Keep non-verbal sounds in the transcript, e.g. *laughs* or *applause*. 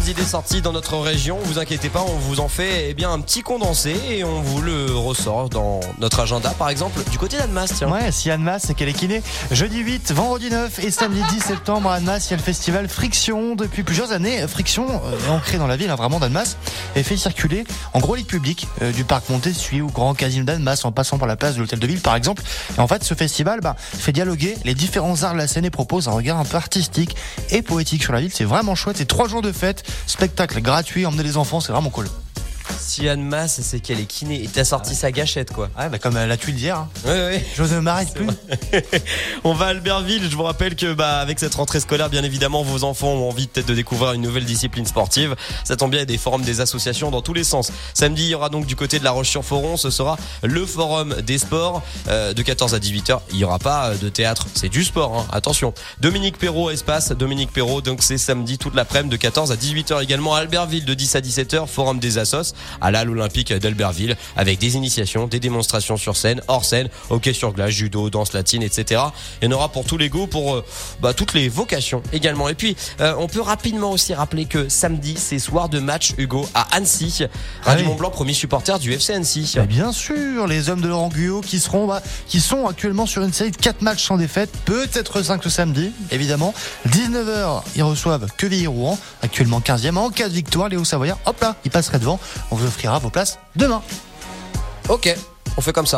bonnes idées sorties dans notre région. Vous inquiétez pas, on vous en fait eh bien un petit condensé et on vous le ressort dans notre agenda. Par exemple, du côté d'Annemasse, tiens. Ouais, si Annemasse, c'est qu'elle est kiné. Jeudi 8, vendredi 9 et samedi 10 septembre à Annemasse, il y a le festival Friction. Depuis plusieurs années, Friction euh, ancré dans la ville, hein, vraiment d'Annemasse, et fait circuler en gros lit public euh, du parc Montessuie au Grand Casino d'Annemasse en passant par la place de l'hôtel de ville, par exemple. Et en fait, ce festival bah, fait dialoguer les différents arts de la scène et propose un regard un peu artistique et poétique sur la ville. C'est vraiment chouette. C'est trois jours de fête, spectacle gratuit, emmener les enfants, c'est vraiment cool. Si Anne Masse, c'est qu'elle est kiné. Et t'as sorti sa gâchette, quoi. Ouais, bah comme la tuile d'hier. Hein. Ouais, ouais. Je ne m'arrête plus. *laughs* On va à Albertville. Je vous rappelle que, bah, avec cette rentrée scolaire, bien évidemment, vos enfants ont envie peut-être de découvrir une nouvelle discipline sportive. Ça tombe bien, il y a des forums des associations dans tous les sens. Samedi, il y aura donc du côté de la Roche-sur-Foron, ce sera le forum des sports euh, de 14 à 18h. Il y aura pas de théâtre, c'est du sport, hein. attention. Dominique Perrault, espace, Dominique Perrault, donc c'est samedi toute l'après-midi de 14 à 18h également à Albertville de 10 à 17h, forum des assos à l'Al Olympique d'Albertville avec des initiations, des démonstrations sur scène, hors scène, hockey sur glace, judo, danse latine, etc. Il y en aura pour tous les goûts, pour euh, bah, toutes les vocations également. Et puis, euh, on peut rapidement aussi rappeler que samedi, c'est soir de match Hugo à Annecy. Radio ah Mont-Blanc, premier supporter du FC Annecy. bien sûr, les hommes de Laurent Guyot qui seront, bah, qui sont actuellement sur une série de 4 matchs sans défaite, peut-être 5 le samedi, évidemment. 19h, ils reçoivent Quevilly-Rouen, actuellement 15e. En cas de victoire, Léo Savoyard, hop là, il passerait devant. On vous offrira vos places demain. Ok, on fait comme ça.